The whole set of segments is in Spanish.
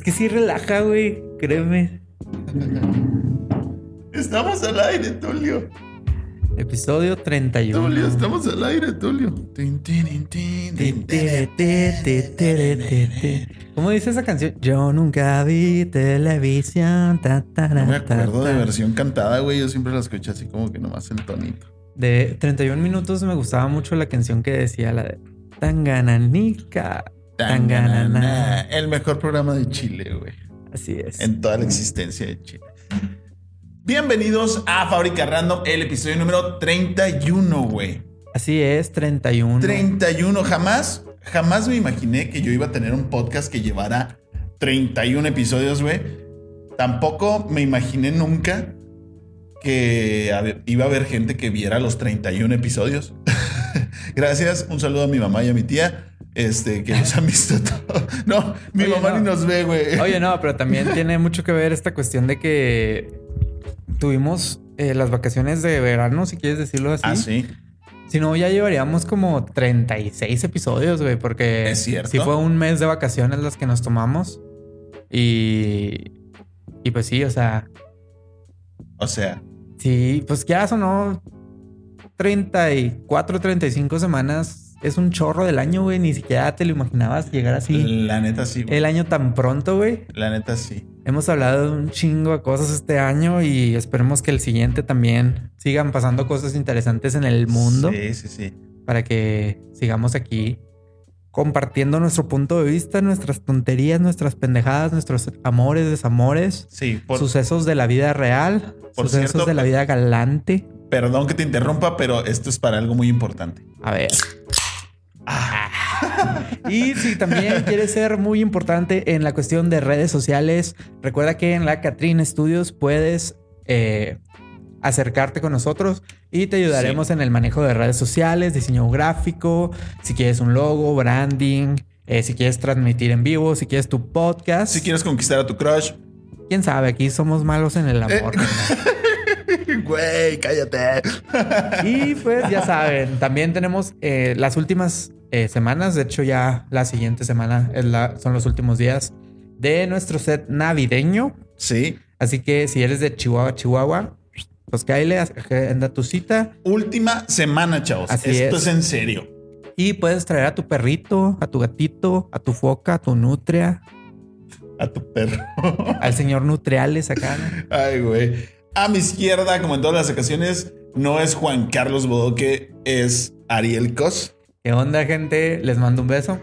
Es que sí relaja, güey. Créeme. Estamos al aire, Tulio. Episodio 31. Tulio, estamos al aire, Tulio. ¿Cómo dice esa canción? Yo nunca vi televisión. ta, ta, No me ta, acuerdo de versión cantada, güey. Yo siempre la escuché así como que nomás en tonito. De 31 minutos me gustaba mucho la canción que decía la de Tangananica. Tanganana. Tanganana. El mejor programa de Chile, güey. Así es. En toda la existencia de Chile. Bienvenidos a Fábrica Random, el episodio número 31, güey. Así es, 31. 31. Jamás, jamás me imaginé que yo iba a tener un podcast que llevara 31 episodios, güey. Tampoco me imaginé nunca que iba a haber gente que viera los 31 episodios. Gracias. Un saludo a mi mamá y a mi tía. Este, que nos han visto todo. No, mi Oye, mamá no. ni nos ve, güey. Oye, no, pero también tiene mucho que ver esta cuestión de que tuvimos eh, las vacaciones de verano, si quieres decirlo así. Ah, sí. Si no, ya llevaríamos como 36 episodios, güey, porque Es cierto. sí fue un mes de vacaciones las que nos tomamos. Y, y pues sí, o sea, O sea, sí, pues ya sonó 34, 35 semanas. Es un chorro del año, güey. Ni siquiera te lo imaginabas llegar así. la neta sí. güey. El año tan pronto, güey. La neta sí. Hemos hablado de un chingo de cosas este año y esperemos que el siguiente también sigan pasando cosas interesantes en el mundo Sí, sí, sí. para que sigamos aquí compartiendo nuestro punto de vista, nuestras tonterías, nuestras pendejadas, nuestros amores, desamores, Sí, por- sucesos de la vida real, Por sucesos cierto, de la vida galante. perdón que te interrumpa, pero esto es para algo muy importante. A ver. Y si también quieres ser muy importante en la cuestión de redes sociales, recuerda que en la Catrin Studios puedes eh, acercarte con nosotros y te ayudaremos en el manejo de redes sociales, diseño gráfico, si quieres un logo, branding, eh, si quieres transmitir en vivo, si quieres tu podcast. Si quieres conquistar a tu crush, Quién sabe, aquí somos malos en el amor. güey, cállate. Y pues ya saben, también tenemos eh, las últimas eh, semanas, de hecho ya la siguiente semana es la- son los últimos días de nuestro set navideño. Sí. Así que si eres de Chihuahua, Chihuahua, pues cáele, agenda tu cita Última semana, chavos. Así Esto es. es. en serio. y puedes traer a tu perrito, a tu gatito, a tu foca, a tu nutria, A tu perro. al señor Nutriales acá. ¿no? Ay, güey. A mi izquierda, como en todas las ocasiones, no es Juan Carlos Bodoque, es Ariel Cos. ¿Qué onda, gente? Les mando un beso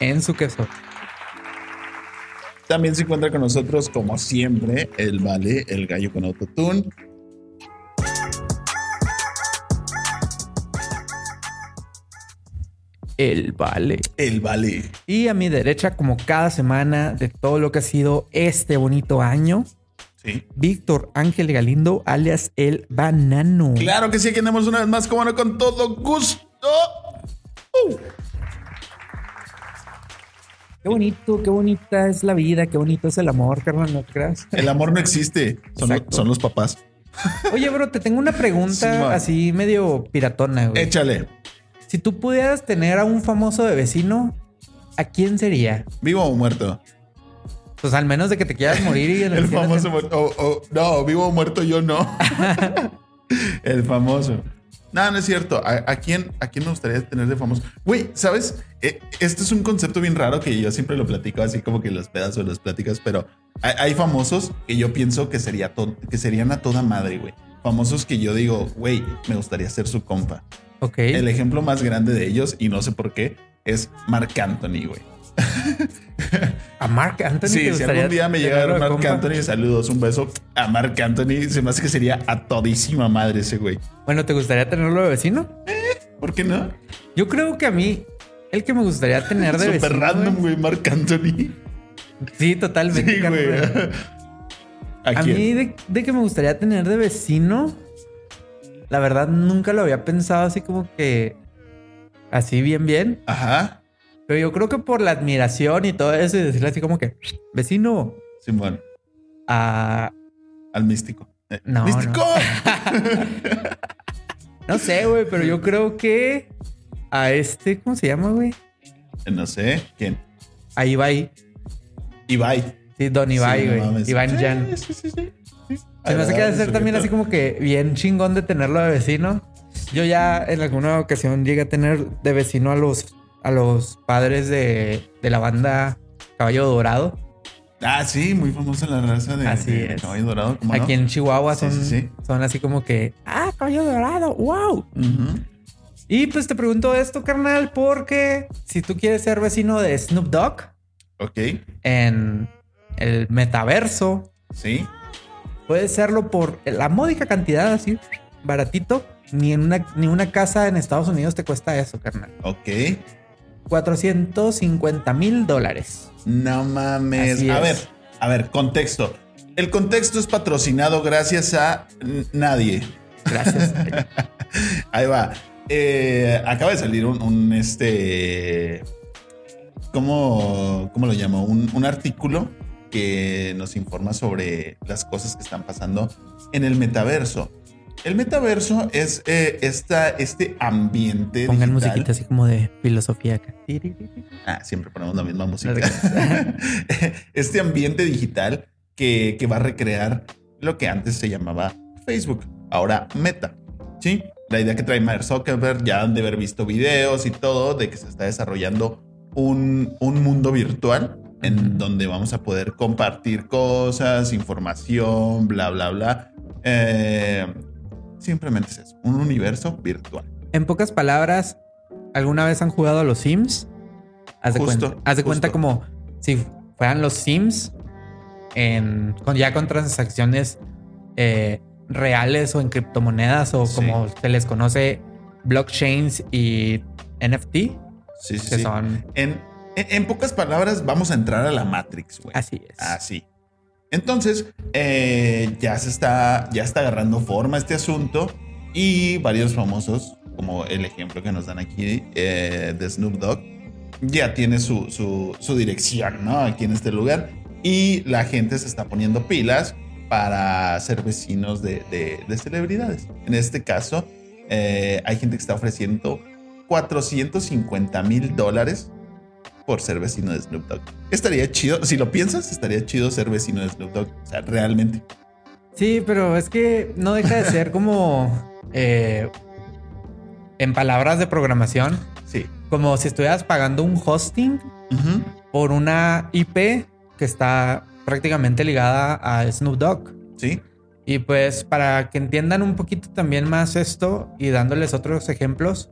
en su queso. También se encuentra con nosotros, como siempre, el Vale, el gallo con autotune. El vale. El Vale. Y a mi derecha, como cada semana de todo lo que ha sido este bonito año, Sí. Víctor Ángel Galindo, alias el banano. Claro que sí, aquí andamos una vez más, como no, con todo gusto. Uh. Qué bonito, qué bonita es la vida, qué bonito es el amor, carnal, ¿no creas? El amor no existe, son, los papás. Oye, bro, te tengo una pregunta así medio piratona, güey. Échale. Si tú pudieras tener a un famoso de vecino, ¿a quién sería? ¿Vivo o muerto? Pues al menos de que te quieras morir y El famoso muerto. o- o- no, vivo o muerto yo no. el famoso. No, no es cierto. ¿A, a quién, ¿A quién me gustaría tener de famoso? Güey, ¿sabes? Eh, este es un concepto bien raro que yo siempre lo platico así como que los pedazos de las pláticas, pero hay, hay famosos que yo pienso que, sería que serían a toda madre, güey. Famosos que yo digo, güey, me gustaría ser su compa. Ok. El ejemplo más grande de ellos, y no sé por qué, es Mark Anthony, güey. A Mark Anthony. Sí, si algún día me llega a tenerlo ver de Marc compa? Anthony, saludos, un beso a Marc Anthony. Se me hace que sería a todísima madre ese güey. Bueno, ¿te gustaría tenerlo de vecino? ¿Por qué no? Yo creo que a mí, el que me gustaría tener de Súper vecino. random, güey. Marc Anthony. Sí, totalmente. Sí, güey. ¿A, mí, de, de que me gustaría tener de vecino, la verdad nunca lo había pensado así como que así bien, bien. Ajá. Pero yo creo que por la admiración y todo eso y decirle así como que vecino Simón, a. al místico. Eh, No, ¡Místico! No sé, güey, pero yo creo que a este, ¿cómo se llama, güey? No sé. ¿Quién? Va ahí. Ibai. Sí, Don Ibai, Sí, no güey. Iván Jan. Sí, sí, sí. sí. Se me hace que Agradable también así como que bien chingón de tenerlo de vecino. Yo ya en alguna ocasión llegué a tener de vecino a los, a los padres de, de la banda Caballo Dorado. Ah, sí, muy famosa la raza de, Así de es. caballo dorado. ¿cómo Aquí no? en Chihuahua Sí, son, sí, sí. son así como que, ah, Caballo Dorado, wow. Y pues te pregunto esto, carnal, porque si tú quieres ser vecino de Snoop Dogg Ok, en el metaverso, sí. puedes serlo por la módica cantidad, así baratito. Ni en una, ni una casa en Estados Unidos te cuesta eso, carnal. Ok. 450 mil dólares. No mames. Así a es. ver, a ver, contexto. El contexto es patrocinado gracias a nadie. Gracias. Ahí va. Eh, acaba de salir un, un, este. ¿Cómo, cómo lo llamo? Un, un artículo que nos informa sobre las cosas que están pasando en el metaverso. El metaverso es eh, esta, este ambiente. Pongan digital. musiquita así como de filosofía acá. Ah, siempre ponemos la misma música. Este ambiente digital que, que va a recrear lo que antes se llamaba Facebook, ahora Meta. Sí, la idea que trae Mark Zuckerberg, ya han de haber visto videos y todo, de que se está desarrollando un, un mundo virtual en donde vamos a poder compartir cosas, información, bla, bla, bla. Eh, simplemente es eso, un universo virtual. En pocas palabras, ¿alguna vez han jugado a los Sims? Haz de Justo, cuenta, haz de cuenta como si fueran los Sims en, con, ya con transacciones eh, reales o en criptomonedas o Sí. como se les conoce blockchains y NFT, Sí, sí, que sí. son En, en- en pocas palabras, vamos a entrar a la Matrix, güey. así es. Así. Entonces, eh, ya se está, ya está agarrando forma este asunto y varios famosos, como el ejemplo que nos dan aquí eh, de Snoop Dogg, ya tiene su, su, dirección. Aquí en este lugar. Y la gente se está poniendo pilas para ser vecinos de, de- de celebridades. En este caso, eh, hay gente que está ofreciendo 450 mil dólares por ser vecino de Snoop Dogg. Estaría chido, si lo piensas, estaría chido ser vecino de Snoop Dogg. O sea, realmente. Sí, pero es que no deja de ser como eh, en palabras de programación, Sí. como si estuvieras pagando un hosting por una IP que está prácticamente ligada a Snoop Dogg. Sí. Y pues para que entiendan un poquito también más esto y dándoles otros ejemplos,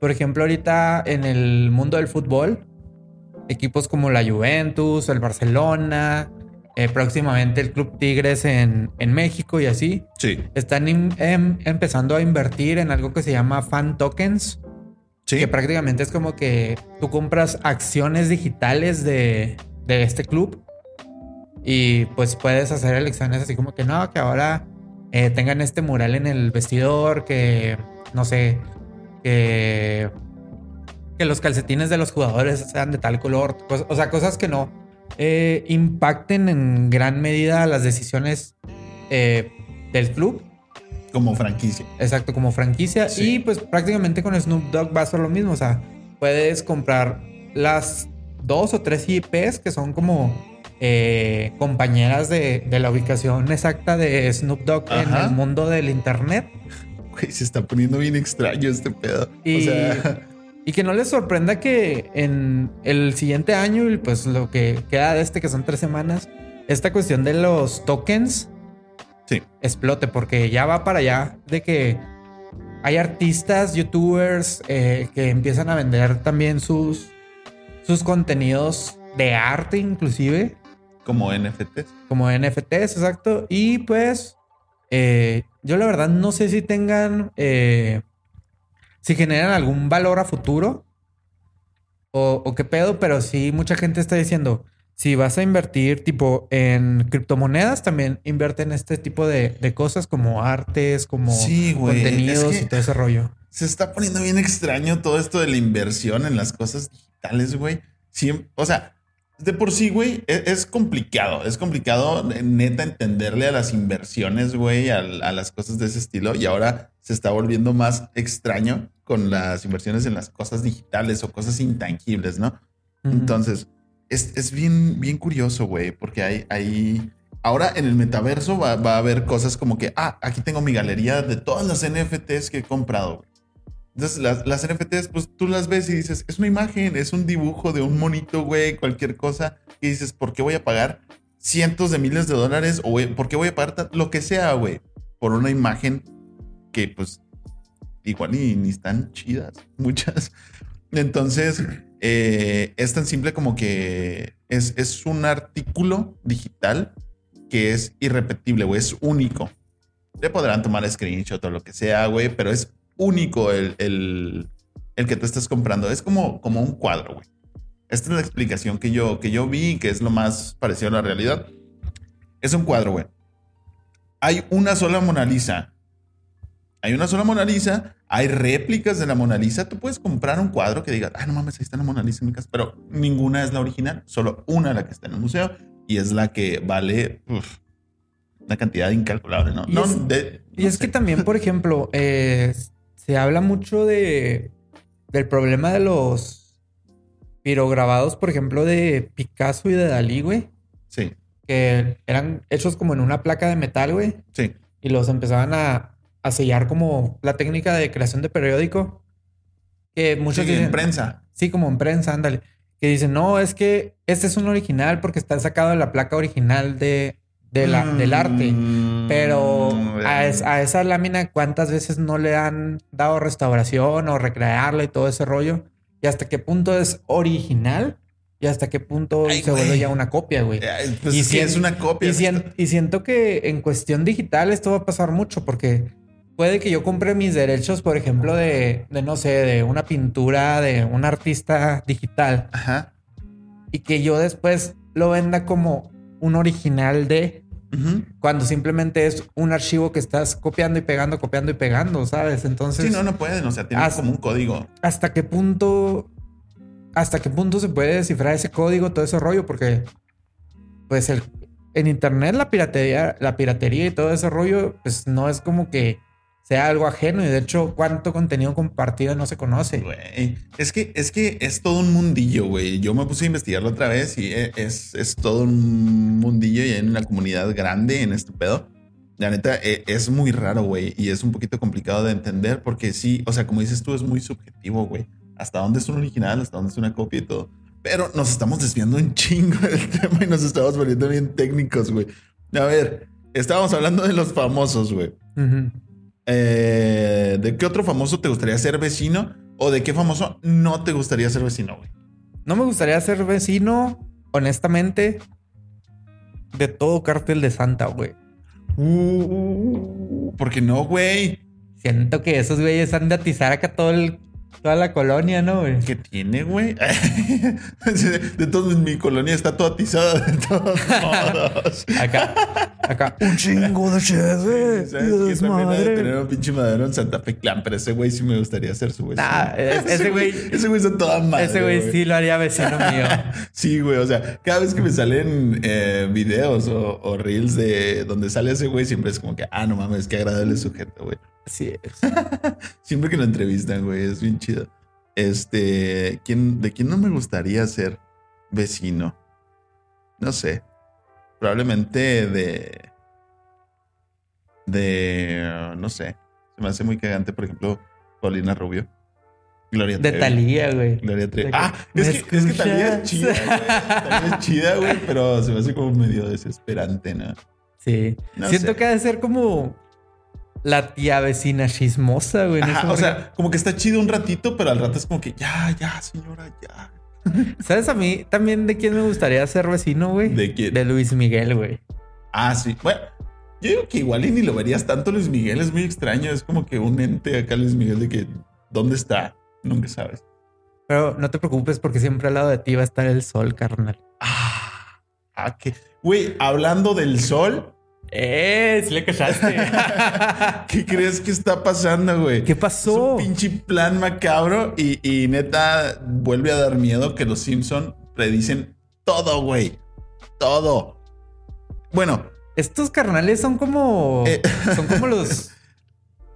por ejemplo ahorita en el mundo del fútbol, equipos como la Juventus, el Barcelona, eh, próximamente el Club Tigres en, en México y así, Sí. están in- em- empezando a invertir en algo que se llama fan tokens, Sí. que prácticamente es como que tú compras acciones digitales de, de este club y pues puedes hacer elecciones así como que no, que ahora eh, tengan este mural en el vestidor, que no sé, que, que los calcetines de los jugadores sean de tal color, o sea, cosas que no eh, impacten en gran medida las decisiones eh, del club. Como franquicia. Exacto, como franquicia. Sí. Y pues prácticamente con Snoop Dogg va a ser lo mismo. O sea, puedes comprar las dos o tres IPs que son como eh, compañeras de, de la ubicación exacta de Snoop Dogg en el mundo del Internet. Güey, se está poniendo bien extraño este pedo. Y, O sea, y que no les sorprenda que en el siguiente año, y pues lo que queda de este, que son tres semanas, esta cuestión de los tokens sí. explote, porque ya va para allá de que hay artistas, youtubers eh, que empiezan a vender también sus, sus contenidos de arte, inclusive, Como NFTs. como NFTs, exacto. Y pues eh, yo la verdad no sé si tengan, eh, si generan algún valor a futuro o, o qué pedo, pero sí mucha gente está diciendo, si vas a invertir tipo en criptomonedas, también invierte en este tipo de, de cosas como artes, como Sí, contenidos es que- y todo ese rollo. Se está poniendo bien extraño todo esto de la inversión en las cosas digitales, güey. Siem- o sea, de por sí, güey, e- es, complicado. Es complicado, neta, entenderle a las inversiones, güey, a, las cosas de ese estilo. Y ahora se está volviendo más extraño con las inversiones en las cosas digitales o cosas intangibles, ¿no? Entonces, es, es bien, bien curioso, güey, porque hay, hay... Ahora en el metaverso va, va, a haber cosas como que, ah, aquí tengo mi galería de todas las NFTs que he comprado, güey. Entonces, las, las, NFTs, pues tú las ves y dices, es una imagen, es un dibujo de un monito, güey, cualquier cosa. Y dices, ¿por qué voy a pagar cientos de miles de dólares? O ¿por qué voy a pagar lo que sea, güey? Por una imagen que, pues, igual ni, ni están chidas, muchas. Entonces, eh, es tan simple como que es, es un artículo digital que es irrepetible, güey, es único. Le podrán tomar screenshot o lo que sea, güey, pero es único el, el, el, que tú estás comprando. Es como, como un cuadro, güey. Esta es la explicación que yo, que yo vi, que es lo más parecido a la realidad. Es un cuadro, güey. Hay una sola Mona Lisa. Hay una sola Mona Lisa. Hay réplicas de la Mona Lisa. Tú puedes comprar un cuadro que diga, ah, no mames, ahí está la Mona Lisa en mi casa. Pero ninguna es la original. Solo una la que está en el museo. Y es la que vale uf, una cantidad incalculable, ¿no? Y no, es, de, y es que también, por ejemplo, eh, se habla mucho de del problema de los pirograbados, por ejemplo, de Picasso y de Dalí, güey. Sí. Que eran hechos como en una placa de metal, güey. Sí. Y los empezaban a, a sellar como la técnica de creación de periódico. Que muchos sí, dicen, en prensa. Sí, como en prensa, ándale. Que dicen, no, es que este es un original porque está sacado de la placa original de, de la, Mm, del arte. Pero a, es- a esa lámina, ¿cuántas veces no le han dado restauración o recrearla y todo ese rollo? ¿Y hasta qué punto es original? ¿Y hasta qué punto Ay, se vuelve ya una copia, güey? Pues Y sien- es una copia. Y, sien- y siento que en cuestión digital esto va a pasar mucho porque puede que yo compre mis derechos, por ejemplo, de, de no sé, de una pintura de un artista digital Ajá. y que yo después lo venda como un original de Cuando simplemente es un archivo que estás copiando y pegando, copiando y pegando, ¿sabes? Entonces, Sí, no, no pueden. O sea, tienen como un código. ¿hasta qué punto hasta qué punto se puede descifrar ese código, todo ese rollo? Porque pues el, en internet la piratería, la piratería y todo ese rollo, pues no es como que sea algo ajeno y de hecho cuánto contenido compartido no se conoce. Güey. Es que, es que es todo un mundillo, güey. Yo me puse a investigarlo otra vez y e- es, es todo un mundillo y hay una comunidad grande en este pedo. La neta, e- es muy raro, güey. Y es un poquito complicado de entender porque sí, o sea, como dices tú, es muy subjetivo, güey. Hasta dónde es un original, hasta dónde es una copia y todo. Pero nos estamos desviando un chingo del tema y nos estamos volviendo bien técnicos, güey. A ver, estábamos hablando de los famosos, güey. Ujú. Eh, ¿De qué otro famoso te gustaría ser vecino? ¿O de qué famoso no te gustaría ser vecino, güey? No me gustaría ser vecino, honestamente, de todo cártel de Santa, güey. Uh, ¿Por qué no, güey? Siento que esos güeyes han de atizar acá todo el, toda la colonia, ¿no, güey? ¿Qué tiene, güey? De todos, mi colonia está toda atizada de todos modos. Acá, acá, un chingo de cheve. ¿Sabes qué? También ha de tener un pinche madero en Santa Fe Clan, pero ese güey sí me gustaría ser su vecino. Nah, es- ese güey- Ese güey está toda madre. Ese güey sí lo haría vecino mío. Sí, güey, o sea, cada vez que me salen eh, videos o, o reels de donde sale ese güey, siempre es como que, ah, no mames, qué agradable sujeto, güey. Así es. Siempre que lo entrevistan, güey, es bien chido. Este, ¿quién, ¿de quién no me gustaría ser vecino? No sé. Probablemente de. De. No sé. Se me hace muy cagante, por ejemplo, Paulina Rubio. Gloria De Trevi. Talía, güey. Gloria Trevi. De Ah, ¿me es que, es que Talía es chida, güey. Talía es chida, güey, pero se me hace como medio desesperante, ¿no? Sí. No Siento sé. que ha de ser como la tía vecina chismosa, güey. Ajá, o sea, como que está chido un ratito, pero al rato es como que ya, ya, señora, ya. ¿Sabes a mí también de quién me gustaría ser vecino, güey? ¿De quién? De Luis Miguel, güey. Ah, sí. Bueno, yo digo que igual y ni lo verías tanto Luis Miguel, es muy extraño. Es como que un ente acá Luis Miguel de que, ¿dónde está? Nunca sabes. Pero no te preocupes porque siempre al lado de ti va a estar el sol, carnal. Ah, ah, que. Güey, hablando del sol, ¡Eh! Sí le cachaste. ¿qué crees que está pasando, güey? ¿Qué Es pasó? un pinche plan macabro y, y neta vuelve a dar miedo que los Simpson predicen todo, güey. Todo. Bueno, Estos carnales son como. Eh. Son como los.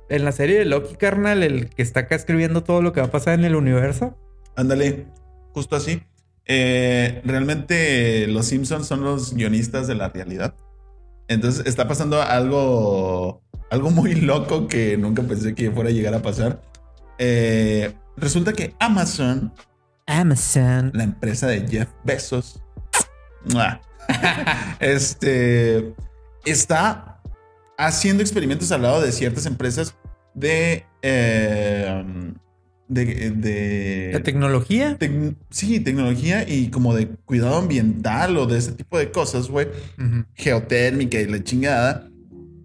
En la serie de Loki, carnal, el que está acá escribiendo todo lo que va a pasar en el universo. ándale, justo así. eh, realmente los Simpsons son los guionistas de la realidad. Entonces está pasando algo, algo muy loco que nunca pensé que fuera a llegar a pasar. Eh, resulta que Amazon, Amazon, la empresa de Jeff Bezos, este, está haciendo experimentos al lado de ciertas empresas de eh, de, de, tecnología. sí, tecnología y como de cuidado ambiental o de ese tipo de cosas, güey. Geotérmica y la chingada.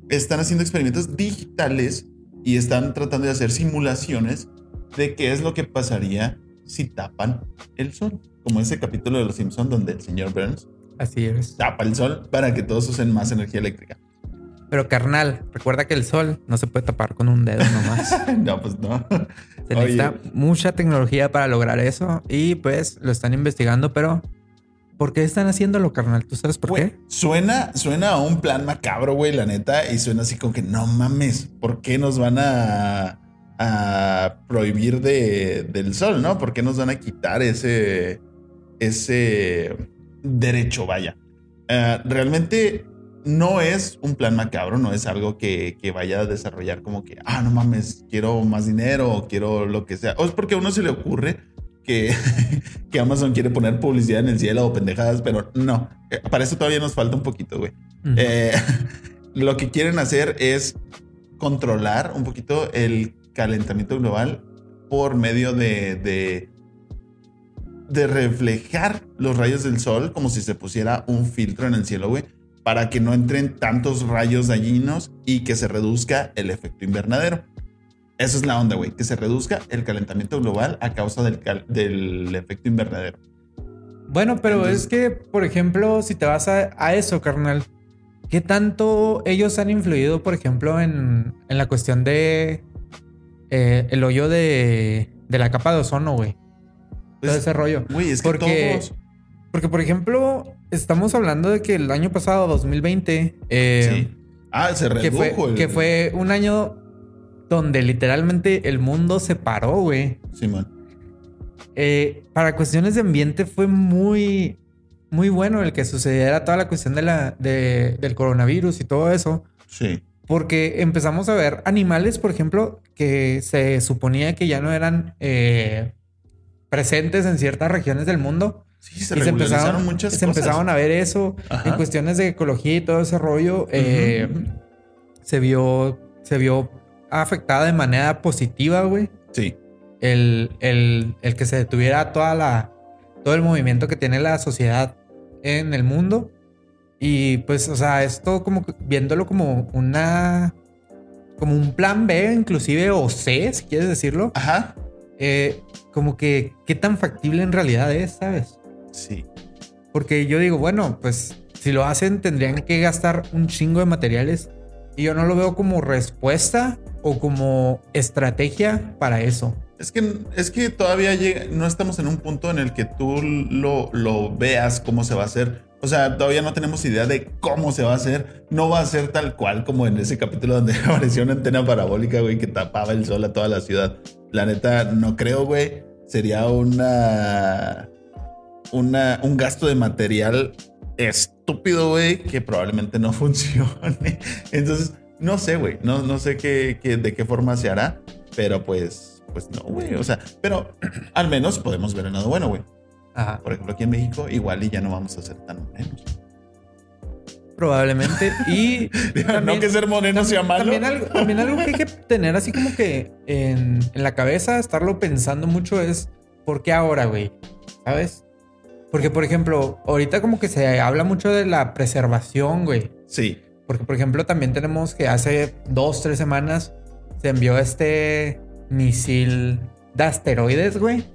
Están haciendo experimentos digitales y están tratando de hacer simulaciones de qué es lo que pasaría si tapan el sol. Como ese capítulo de Los Simpsons donde el señor Burns Así es. tapa el sol para que todos usen más energía eléctrica. Pero carnal, recuerda que el sol no se puede tapar con un dedo nomás. no, pues no. Se necesita mucha tecnología para lograr eso y pues lo están investigando, pero ¿por qué están haciéndolo, carnal? ¿Tú sabes por qué? Suena, suena a un plan macabro, güey, la neta, y suena así como que no mames, ¿por qué nos van a, a prohibir de, del sol, no? ¿Por qué nos van a quitar ese, ese derecho, vaya? Uh, realmente no es un plan macabro, no es algo que, vaya a desarrollar como que, ah, no mames, quiero más dinero o quiero lo que sea. O es porque a uno se le ocurre que, que Amazon quiere poner publicidad en el cielo o pendejadas, pero no, eh, para eso todavía nos falta un poquito, güey. Eh, lo que quieren hacer es controlar un poquito el calentamiento global por medio de, de, de reflejar los rayos del sol como si se pusiera un filtro en el cielo, güey para que no entren tantos rayos dañinos y que se reduzca el efecto invernadero. Esa es la onda, güey, que se reduzca el calentamiento global a causa del, del efecto invernadero. Bueno, pero es que, por ejemplo, si te vas a, eso, carnal, ¿qué tanto ellos han influido, por ejemplo, en, en la cuestión de eh, el hoyo de, de, la capa de ozono, güey? Todo pues, ese rollo. Güey, es que Porque, todos... Porque, por ejemplo, estamos hablando de que el año pasado, 2020, eh, ah, se redujo. Que fue, que fue un año donde literalmente el mundo se paró, güey. Sí, man. Eh, para cuestiones de ambiente fue muy, muy bueno el que sucediera toda la cuestión de la, del coronavirus y todo eso. Sí. Porque empezamos a ver animales, por ejemplo, que se suponía que ya no eran eh, presentes en ciertas regiones del mundo Sí, se, y se empezaron, muchas se empezaron a ver eso en cuestiones de ecología y todo ese rollo. Eh, se vio, se vio afectada de manera positiva, güey. Sí. El, el, el, que se detuviera toda la, todo el movimiento que tiene la sociedad en el mundo. Y pues, o sea, esto como viéndolo como una, como un plan B, inclusive, o C, si quieres decirlo. Ajá. Eh, como que qué tan factible en realidad es, ¿sabes? Sí. Porque yo digo, bueno, pues si lo hacen tendrían que gastar un chingo de materiales y yo no lo veo como respuesta o como estrategia para eso. Es que, es que todavía no estamos en un punto en el que tú lo, lo veas cómo se va a hacer. O sea, todavía no tenemos idea de cómo se va a hacer. No va a ser tal cual como en ese capítulo donde apareció una antena parabólica, güey, que tapaba el sol a toda la ciudad. La neta, no creo, güey. Sería una un gasto de material estúpido, güey, que probablemente no funcione. Entonces, no sé, güey, no, no sé qué, de qué forma se hará, pero pues, pues no, güey, o sea, pero al menos podemos ver el lado bueno, güey. Por ejemplo, aquí en México, igual y ya no vamos a ser tan morenos. Probablemente. Y. no que ser moreno sea malo. También algo, también algo que hay que tener así como que en, en la cabeza, estarlo pensando mucho es: ¿por qué ahora, güey? ¿Sabes? Porque, por ejemplo, ahorita como que se habla mucho de la preservación, güey. Sí. Porque, por ejemplo, también tenemos que hace dos, tres semanas se envió este misil de asteroides, güey.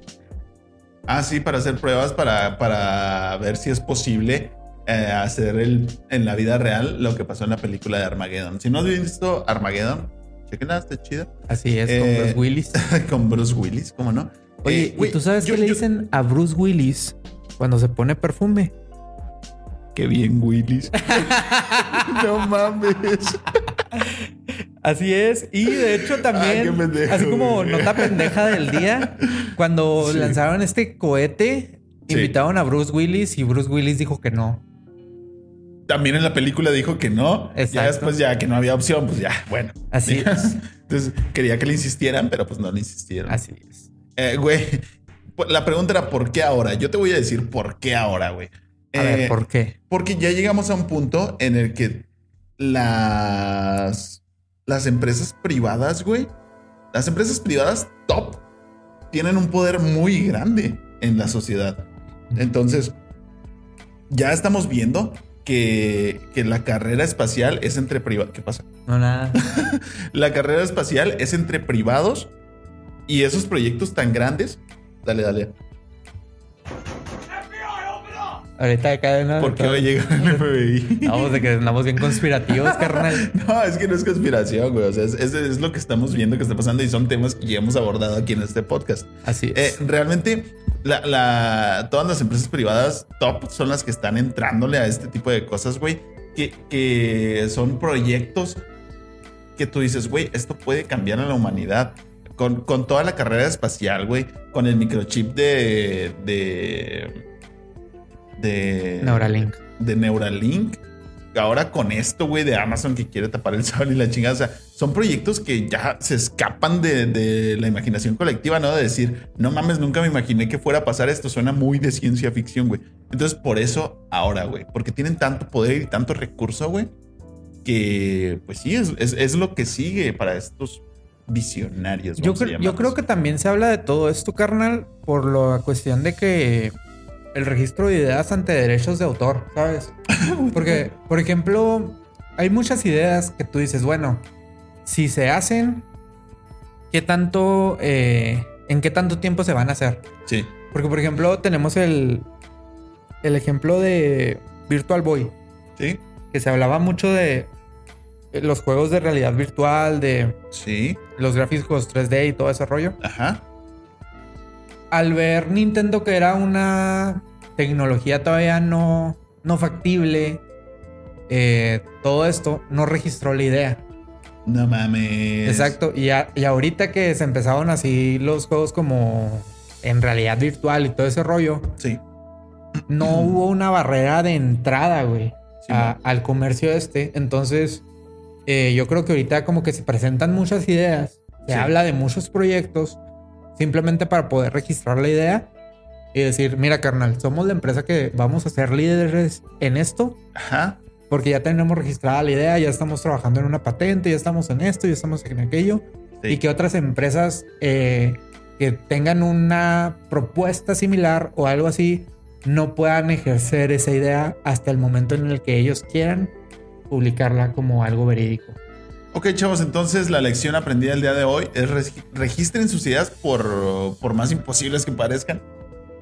Ah, sí, para hacer pruebas, para, para ver si es posible eh, hacer el, en la vida real lo que pasó en la película de Armageddon. Si no has visto Armageddon, chequenla, está chida. Así es, con Bruce eh, Willis. con Bruce Willis, ¿cómo no? Oye, eh, ¿y tú sabes qué le dicen a Bruce Willis cuando se pone perfume. Qué bien, Willis. no mames. Así es. Y de hecho también, así como nota pendeja del día, cuando lanzaron este cohete Sí. Invitaron a Bruce Willis y Bruce Willis dijo que no. También en la película dijo que no. Ya después, ya que no había opción, pues ya, bueno. Así es. Entonces quería que le insistieran, pero pues no le insistieron. Así es. Eh, güey, la pregunta era ¿por qué ahora? Yo te voy a decir por qué ahora, güey. A Eh, ver, ¿por qué? Porque ya llegamos a un punto en el que las, las empresas privadas, güey, las empresas privadas top tienen un poder muy grande en la sociedad. Entonces, ya estamos viendo que, que la carrera espacial es entre privados. ¿Qué pasa? No, nada. La carrera espacial es entre privados y esos proyectos tan grandes. Dale, dale. Ahorita acá no. ¿Por qué hoy llega el FBI? Vamos de que andamos bien conspirativos, carnal. No, es que no es conspiración, güey. O sea, es, es- es lo que estamos viendo que está pasando y son temas que ya hemos abordado aquí en este podcast. Así Eh, es. realmente, la, la- todas las empresas privadas top son las que están entrándole a este tipo de cosas, güey. Que, que son proyectos que tú dices, güey, esto puede cambiar a la humanidad. Con, con toda la carrera espacial, güey. Con el microchip de. de. de. Neuralink. de Neuralink. Ahora con esto, güey, de Amazon que quiere tapar el sol y la chingada. O sea, son proyectos que ya se escapan de, de la imaginación colectiva, ¿no? De decir, no mames, nunca me imaginé que fuera a pasar esto. Suena muy de ciencia ficción, güey. Entonces, por eso ahora, güey. Porque tienen tanto poder y tanto recurso, güey. Que, pues sí, es, es, es lo que sigue para estos visionarios. Yo, vamos a cre- yo creo que también se habla de todo esto, carnal, por la cuestión de que el registro de ideas ante derechos de autor, ¿sabes? Porque, por ejemplo, hay muchas ideas que tú dices, bueno, si se hacen, ¿qué tanto, eh, en qué tanto tiempo se van a hacer? Sí. Porque, por ejemplo, tenemos el, el ejemplo de Virtual Boy, Sí. que se hablaba mucho de los juegos de realidad virtual, de Sí. los gráficos 3D y todo ese rollo. Ajá. al ver Nintendo que era una tecnología todavía no, no factible, eh, todo esto no registró la idea. No mames. Exacto. Y, a- y ahorita que se empezaron así los juegos como en realidad virtual y todo ese rollo, Sí. no hubo una barrera de entrada, güey, Sí, a- no. al comercio este. Entonces, eh, yo creo que ahorita como que se presentan muchas ideas, se Sí. habla de muchos proyectos, simplemente para poder registrar la idea y decir, mira, carnal, somos la empresa que vamos a ser líderes en esto. Ajá. Porque ya tenemos registrada la idea, ya estamos trabajando en una patente, ya estamos en esto, ya estamos en aquello. Sí. Y que otras empresas eh, que tengan una propuesta similar o algo así no puedan ejercer esa idea hasta el momento en el que ellos quieran publicarla como algo verídico. Ok, chavos, entonces la lección aprendida el día de hoy es regi- registren sus ideas por, por más imposibles que parezcan,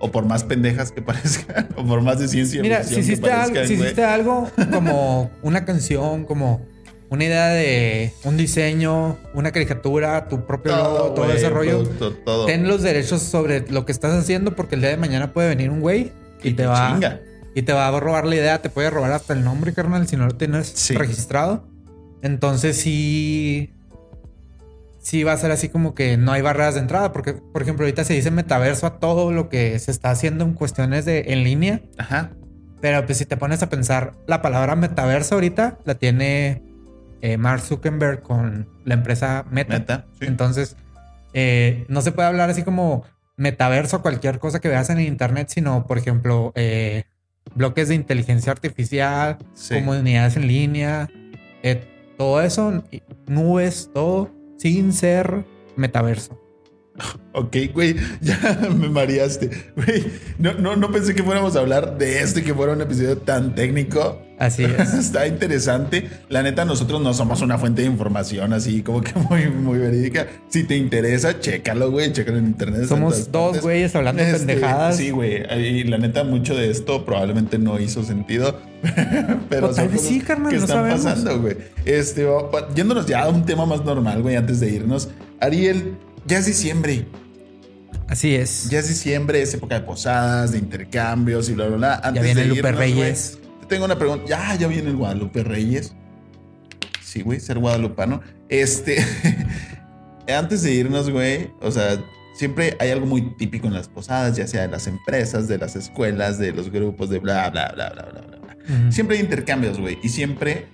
o por más pendejas que parezcan, o por más de ciencia Mira, si hiciste, algo, parezcan, si güey. hiciste algo como una canción, como una idea de un diseño, una caricatura, tu propio logo, todo güey, ese rollo, todo, ten los derechos sobre lo que estás haciendo porque el día de mañana puede venir un güey y, te va Chinga. Y te va a robar la idea, te puede robar hasta el nombre, carnal, si no lo tienes Sí. registrado. Entonces sí sí va a ser así como que no hay barreras de entrada, porque por ejemplo, ahorita se dice metaverso a todo lo que se está haciendo en cuestiones de en línea, Ajá. pero pues si te pones a pensar, la palabra metaverso ahorita la tiene eh, Mark Zuckerberg con la empresa Meta. Meta. Sí. Entonces, eh, no se puede hablar así como metaverso, cualquier cosa que veas en internet, sino, por ejemplo, eh, bloques de inteligencia artificial, Sí. comunidades en línea, eh, todo eso, nubes, todo, sin ser metaverso. Ok, güey, ya me mareaste. Güey, no, no, no pensé que fuéramos a hablar de esto y que fuera un episodio tan técnico. Así es. Está interesante. La neta, nosotros no somos una fuente de información así como que muy, muy verídica. Si te interesa, chécalo, güey. Chécalo en internet. Somos dos güeyes hablando Este, pendejadas. Sí, güey. Y la neta, mucho de esto probablemente no hizo sentido. Pero tal vez sí, carnal, que no están sabemos. pasando, güey. Este, yéndonos ya a un tema más normal, güey, antes de irnos. Ariel, ya es diciembre. Así es. Ya es diciembre, es época de posadas, de intercambios y bla, bla, bla. Antes viene de Lupe irnos, Reyes. te tengo una pregunta. Ya, ya viene el Guadalupe Reyes. Sí, güey, ser guadalupano. Este, antes de irnos, güey, o sea, siempre hay algo muy típico en las posadas, ya sea de las empresas, de las escuelas, de los grupos, de bla, bla, bla, bla, bla, bla. Ujú. Siempre hay intercambios, güey. Y siempre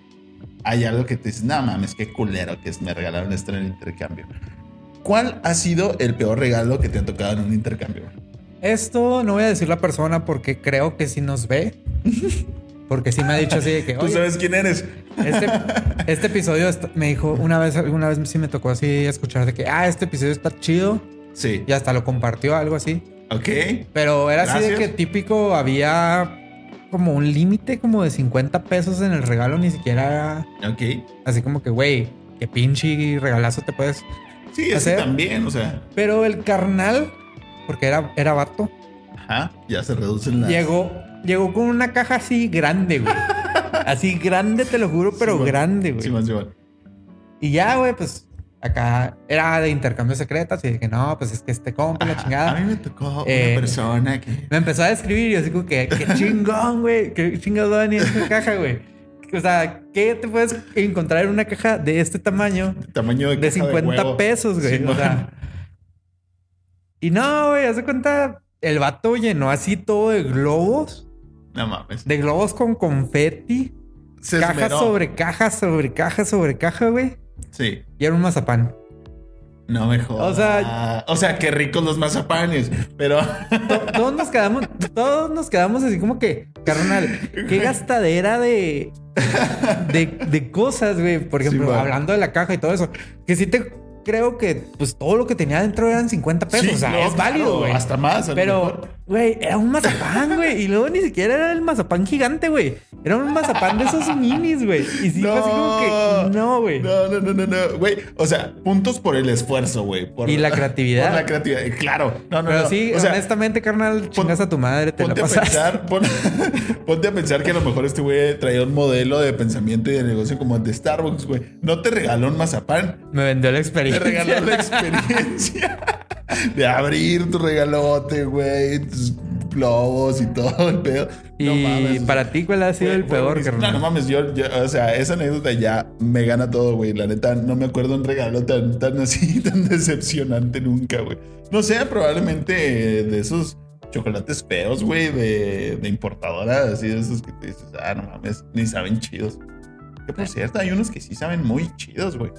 hay algo que te dices, no mames, qué culero que es, me regalaron esto en el intercambio. ¿Cuál ha sido el peor regalo que te ha tocado en un intercambio? Esto no voy a decir la persona porque creo que sí nos ve. Porque sí me ha dicho así de que, ¿Tú sabes quién eres? este, este episodio me dijo una vez, alguna vez sí me tocó así escuchar de que, ah, este episodio está chido Sí. y hasta lo compartió, algo así. Ok. Pero era así de que típico había como un límite como de 50 pesos en el regalo, ni siquiera era Ok. así como que, güey, qué pinche regalazo te puedes. Sí, es que ¿Hacer? también, o sea, Pero el carnal, porque era, era vato, ajá, ya se reducen las. llegó, llegó con una caja así grande, güey. así grande, te lo juro, pero grande, güey. Simón, Simón. Y ya, güey, pues acá era de intercambio secretas y dije, no, pues es que este compa, la chingada. A mí me tocó Eh, una persona que. Me empezó a describir y yo así como que, qué chingón, güey, qué chingón es esta caja, güey. O sea, ¿qué te puedes encontrar en una caja de este tamaño Tamaño de, de caja 50 huevo. pesos, güey? O sea. Y no, güey, hace cuenta, el vato llenó así todo de globos, No mames. de globos con confeti, Se caja esmeró. sobre caja, sobre caja, sobre caja, güey. Sí. Y era un mazapán. No me jodas. O sea- o sea, qué ricos los mazapanes, pero To- todos nos quedamos, todos nos quedamos así como que, carnal, qué gastadera de, de, de cosas, güey. Por ejemplo, Sí, hablando de la caja y todo eso, que sí te creo que pues todo lo que tenía dentro eran 50 pesos. Sí, o sea, no, es válido, claro, güey. hasta más, Pero. Güey, era un mazapán, güey. Y luego ni siquiera era el mazapán gigante, güey. Era un mazapán de esos minis, güey. Y sí fue así como que, no, güey. No, no, no, no, no, güey. O sea, puntos por el esfuerzo, güey. por- Y la creatividad. Por la creatividad, eh, claro. No, no, Pero no. sí, o sea, honestamente, carnal, chingas a tu madre, te la Ponte a pensar, pon- ponte a pensar que a lo mejor este güey traía un modelo de pensamiento y de negocio como el de Starbucks, güey. No te regaló un mazapán, Me vendió la te experiencia. regaló la experiencia de abrir tu regalote, güey, globos y todo el pedo. Y No mames. para ti, ¿cuál ha sido el peor, carnal? No, no mames, yo, yo- o sea, esa anécdota ya me gana todo, güey. La neta, no me acuerdo un regalo tan, tan así, tan decepcionante nunca, güey. No sé, probablemente de esos chocolates feos, güey, de, de importadora, así de esos que te dices, ah, no mames, ni saben chidos. Que por cierto, hay unos que sí saben muy chidos, güey.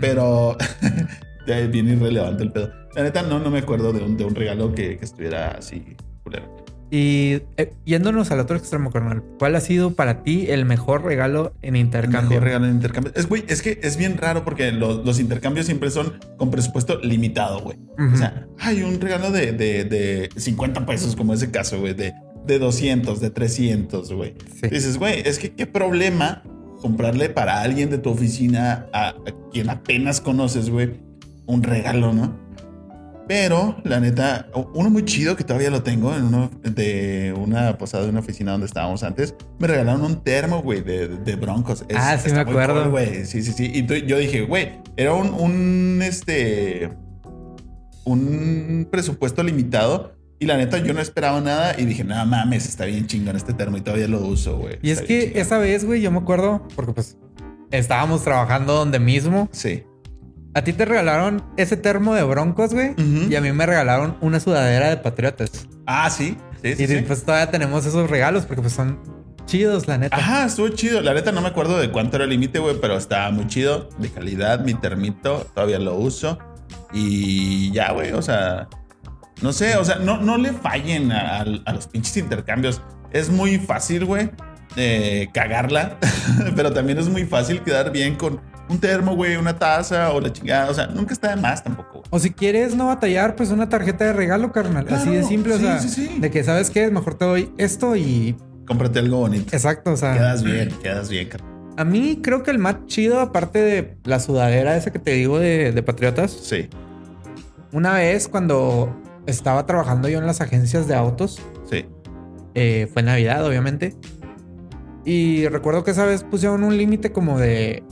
Pero ya es bien irrelevante el pedo. La neta, no, no me acuerdo de un, de un regalo que, que estuviera así, culero. Y eh, yéndonos al otro extremo, carnal, ¿cuál ha sido para ti el mejor regalo en El intercambio? mejor regalo en intercambio. Es, güey, es que es bien raro porque los, los intercambios siempre son con presupuesto limitado, güey. O sea, hay un regalo de, de, de 50 pesos, como ese caso, güey, de, de 200, de 300, güey. Sí. Dices, güey, es que qué problema comprarle para alguien de tu oficina a, a quien apenas conoces, güey, un regalo, ¿no? Pero, la neta, uno muy chido que todavía lo tengo en uno de una posada de una oficina donde estábamos antes, me regalaron un termo, güey, de, de Broncos. Es- Ah, sí me acuerdo. cool. Sí, sí, sí. Y yo dije, güey, era un, un, este, un presupuesto limitado. Y la neta, yo no esperaba nada y dije, no mames, está bien chingón este termo y todavía lo uso, güey. Y es que chingón". esa vez, güey, yo me acuerdo, porque pues estábamos trabajando donde mismo. Sí. A ti te regalaron ese termo de broncos, güey. Y a mí me regalaron una sudadera de patriotas. Ah, sí. Sí, sí, y sí. pues todavía tenemos esos regalos porque pues son chidos, la neta. Ajá, estuvo chido. La neta no me acuerdo de cuánto era el límite, güey, pero estaba muy chido, de calidad, mi termito, todavía lo uso. Y ya, güey, o sea, no sé, o sea, no, no le fallen a, a los pinches intercambios. Es muy fácil, güey, eh, cagarla, pero también es muy fácil quedar bien con un termo, güey, una taza o la chingada. O sea, nunca está de más tampoco. O si quieres no batallar, pues una tarjeta de regalo, carnal. Así de simple, o sea, sí, sí. de que sabes qué, mejor te doy esto y Cómprate algo bonito. exacto, o sea, Quedas bien, quedas bien, carnal. a mí creo que el más chido, aparte de la sudadera esa que te digo de, de Patriotas, Sí, una vez cuando estaba trabajando yo en las agencias de autos, sí. eh, fue Navidad, obviamente, y recuerdo que esa vez pusieron un límite como de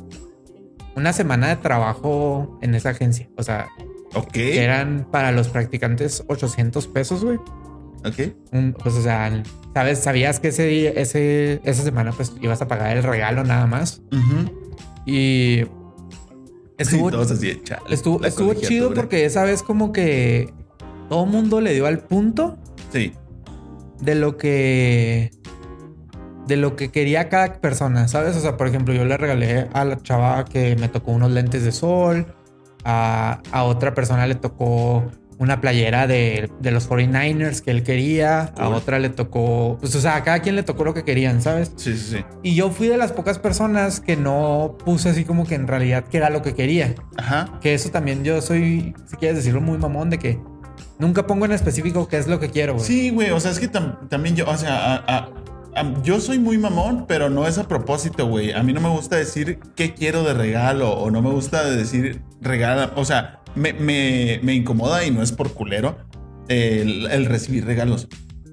una semana de trabajo en esa agencia, o sea, Ok, que eran para los practicantes 800 pesos, güey. ok. Un- pues, o sea, sabes, sabías que ese día, ese, esa semana, pues ibas a pagar el regalo nada más. Ujú. Y estuvo, así, chale, estuvo, estuvo chido porque esa vez como que todo mundo le dio al punto Sí. de lo que de lo que quería cada persona, ¿sabes? O sea, por ejemplo, yo le regalé a la chava que me tocó unos lentes de sol, a, a otra persona le tocó una playera de, de los 49ers que él quería, a otra le tocó, pues o sea, a cada quien le tocó lo que querían, ¿sabes? Sí, sí, sí. Y yo fui de las pocas personas que no puse así como que en realidad que era lo que quería. Ajá. Que eso también yo soy, si quieres decirlo, muy mamón de que nunca pongo en específico qué es lo que quiero, güey. Sí, güey. O sea, es que tam- también yo, o sea, a- yo soy muy mamón, pero no es a propósito, güey. A mí no me gusta decir qué quiero de regalo o no me gusta decir regala. O sea, me, me- me incomoda y no es por culero el, el recibir regalos.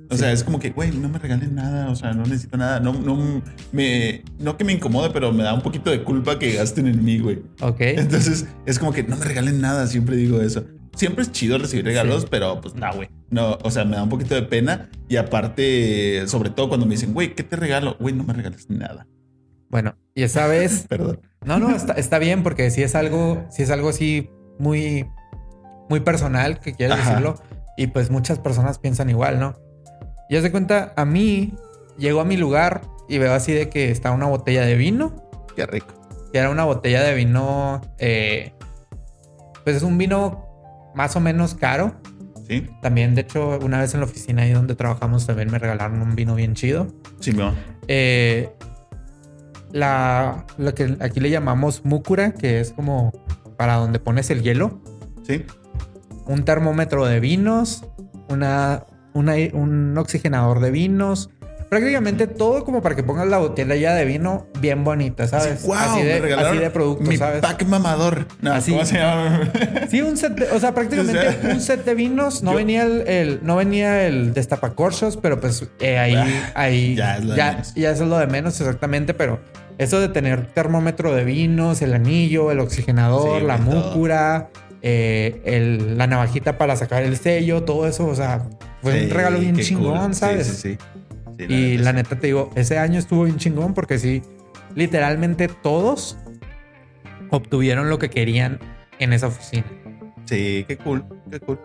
O sea, es como que, güey, no me regalen nada, o sea, no necesito nada. No, no, me, no que me incomode, pero me da un poquito de culpa que gasten en mí, güey. Ok. Entonces es como que no me regalen nada, siempre digo eso. Siempre es chido recibir regalos, Sí. pero pues no, güey. No, o sea, me da un poquito de pena. Y aparte, sobre todo cuando me dicen, güey, ¿qué te regalo? Güey, no me regales nada. Bueno, y esa vez Perdón. No, no, está, está bien porque si es algo, si es algo así muy, muy personal que quieres Ajá. decirlo y pues muchas personas piensan igual, ¿no? Y haz de cuenta, a mí llego a mi lugar y veo así de que está una botella de vino, Qué rico. que era una botella de vino, eh, pues es un vino más o menos caro. Sí, También, de hecho, una vez en la oficina ahí donde trabajamos también me regalaron un vino bien chido. sí, no. Eh, la, lo que aquí le llamamos múcura, que es como para donde pones el hielo, Sí, un termómetro de vinos, una, una- un oxigenador de vinos, prácticamente todo como para que pongas la botella de vino bien bonita, ¿sabes? wow, así, de, así de producto, mi ¿sabes? pack mamador. No, Así. ¿cómo se llama? Sí, un set, de- o sea, prácticamente O sea, un set de vinos. No yo- venía el, el- no venía el destapacorchos, pero pues eh, ahí, Ah, ahí ya es ya, ya eso es lo de menos exactamente. Pero eso de tener termómetro de vinos, el anillo, el oxigenador, Sí, la múcura, eh, el- la navajita para sacar el sello, todo eso, o sea, fue Sí, un regalo bien chingón, cool. Sí, ¿sabes? Sí, sí, y la sí. neta te digo, ese año estuvo bien chingón porque sí, literalmente todos obtuvieron lo que querían en esa oficina. Sí, qué cool, qué cool.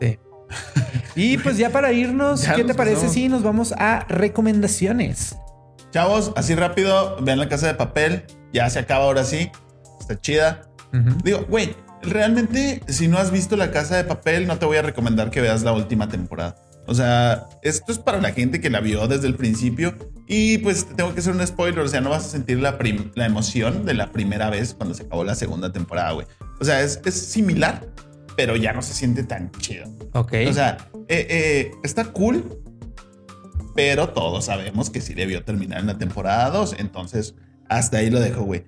Sí. Y pues ya para irnos, Ya ¿qué te parece pasamos. si nos vamos a recomendaciones? Chavos, así rápido, vean la casa de papel. Ya se acaba ahora sí. Está chida. Digo, güey, realmente, si no has visto La Casa de Papel, no te voy a recomendar que veas la última temporada. O sea, esto es para la gente que la vio desde el principio. Y pues te tengo que hacer un spoiler. O sea, no vas a sentir la, la emoción de la primera vez cuando se acabó la segunda temporada, güey. O sea, es, es similar, pero ya no se siente tan chido. Ok. O sea, eh, eh, está cool, pero todos sabemos que sí debió terminar en la temporada 2. Entonces, hasta ahí lo dejo, güey.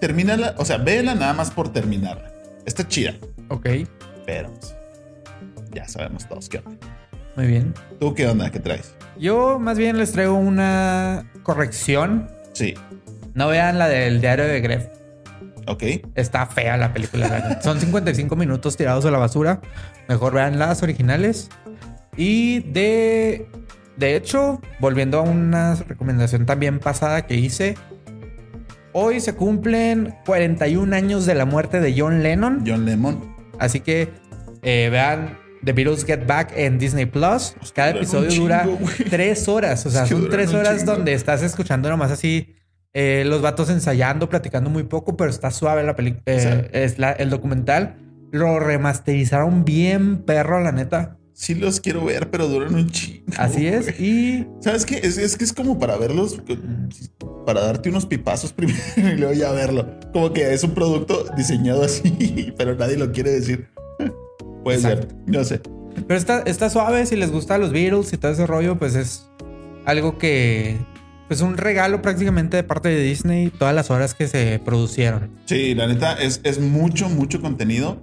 Termínala, o sea, véela nada más por terminarla. Está chida, ok. pero ya sabemos todos qué onda. Muy bien. ¿Tú qué onda? ¿Qué traes? Yo más bien les traigo una corrección. Sí, No vean la del diario de Gref. ok. Está fea la película. Son 55 minutos tirados a la basura. Mejor vean las originales. Y de, de hecho, volviendo a una recomendación también pasada que hice. Hoy se cumplen 41 años de la muerte de John Lennon. John Lemon. Así que eh, vean The Beatles Get Back en Disney Plus. Cada duran episodio un dura chingo, güey. tres horas. O sea, Es que son tres horas chingo. donde estás escuchando nomás así eh, los vatos ensayando, platicando muy poco, pero está suave la película. Sí. es la- el documental. Lo remasterizaron bien, perro, la neta. Sí los quiero ver, pero duran un chingo. Así es. güey. Y ¿Sabes qué? Es, es que es como para verlos, para darte unos pipazos primero y luego ya verlo. Como que es un producto diseñado así, pero nadie lo quiere decir. Puede Exacto. ser, no sé. Pero está, está suave, si les gusta los Beatles y todo ese rollo, pues es algo que... Pues un regalo prácticamente de parte de Disney todas las horas que se producieron. Sí, la neta es, es mucho, mucho contenido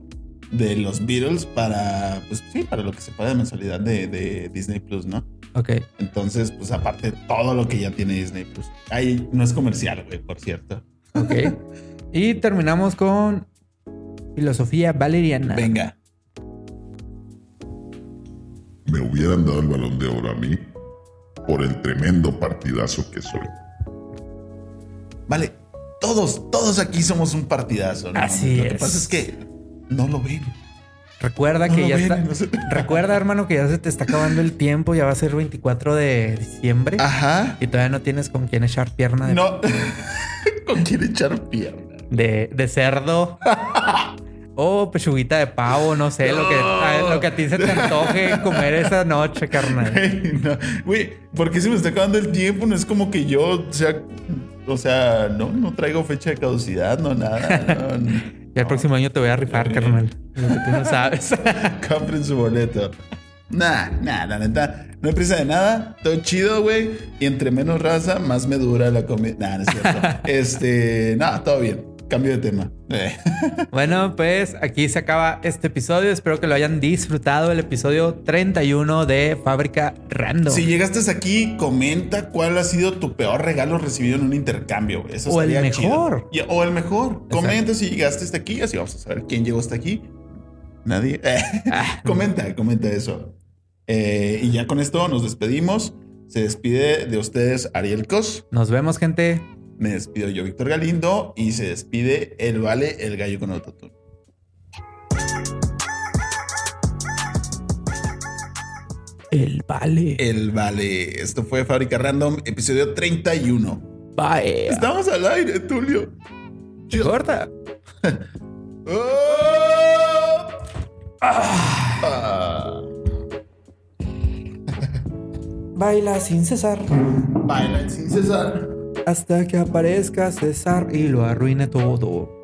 de los Beatles para, pues sí, para lo que se paga de mensualidad de, de Disney Plus, ¿no? Ok. Entonces, pues aparte todo lo que ya tiene Disney Plus. Ahí no es comercial, güey, por cierto. Ok. y terminamos con filosofía valeriana. Venga. Me hubieran dado el balón de oro a mí por el tremendo partidazo que soy. Vale, todos, todos aquí somos un partidazo. ¿no? Así Lo que pasa es que no lo ven. Recuerda No que ya ven, está. no sé. Recuerda, hermano, que ya se te está acabando el tiempo. Ya va a ser 24 de diciembre. Ajá. Y todavía no tienes con quién echar pierna de, No. ¿Con quién echar pierna? de, de cerdo. o pechuguita de pavo, no sé, lo, que, a, lo que a ti se te antoje comer esa noche, carnal. Güey, no. Güey, ¿por qué se me está acabando el tiempo? No es como que yo sea. O sea, no, no traigo fecha de caducidad, no nada. no, no. Y el próximo año te voy a rifar, Sí. carnal. Lo que tú no sabes. Compren su boleto. Nah, nah, la neta, no hay prisa de nada. Todo chido, güey. Y entre menos raza, más me dura la comida. Nah, no es cierto. este, nada, todo bien. Cambio de tema. Eh. Bueno, pues aquí se acaba este episodio. Espero que lo hayan disfrutado. El episodio 31 de Fábrica Random. Si llegaste aquí, comenta cuál ha sido tu peor regalo recibido en un intercambio. Eso O el chido. mejor. O el mejor. Comenta si llegaste hasta aquí, así vamos a saber quién llegó hasta aquí. Nadie. Ah. comenta, comenta eso. Eh, y ya con esto nos despedimos. Se despide de ustedes Ariel Cos. Nos vemos, gente. Me despido yo, Víctor Galindo. Y se despide el Vale, el gallo con autotune. El vale. El Vale. Esto fue Fábrica Random, episodio 31. Bye. Estamos al aire, Tulio. Corta. ¡Oh! Ah. Baila sin cesar. Baila sin cesar. Hasta que aparezca César y lo arruine todo.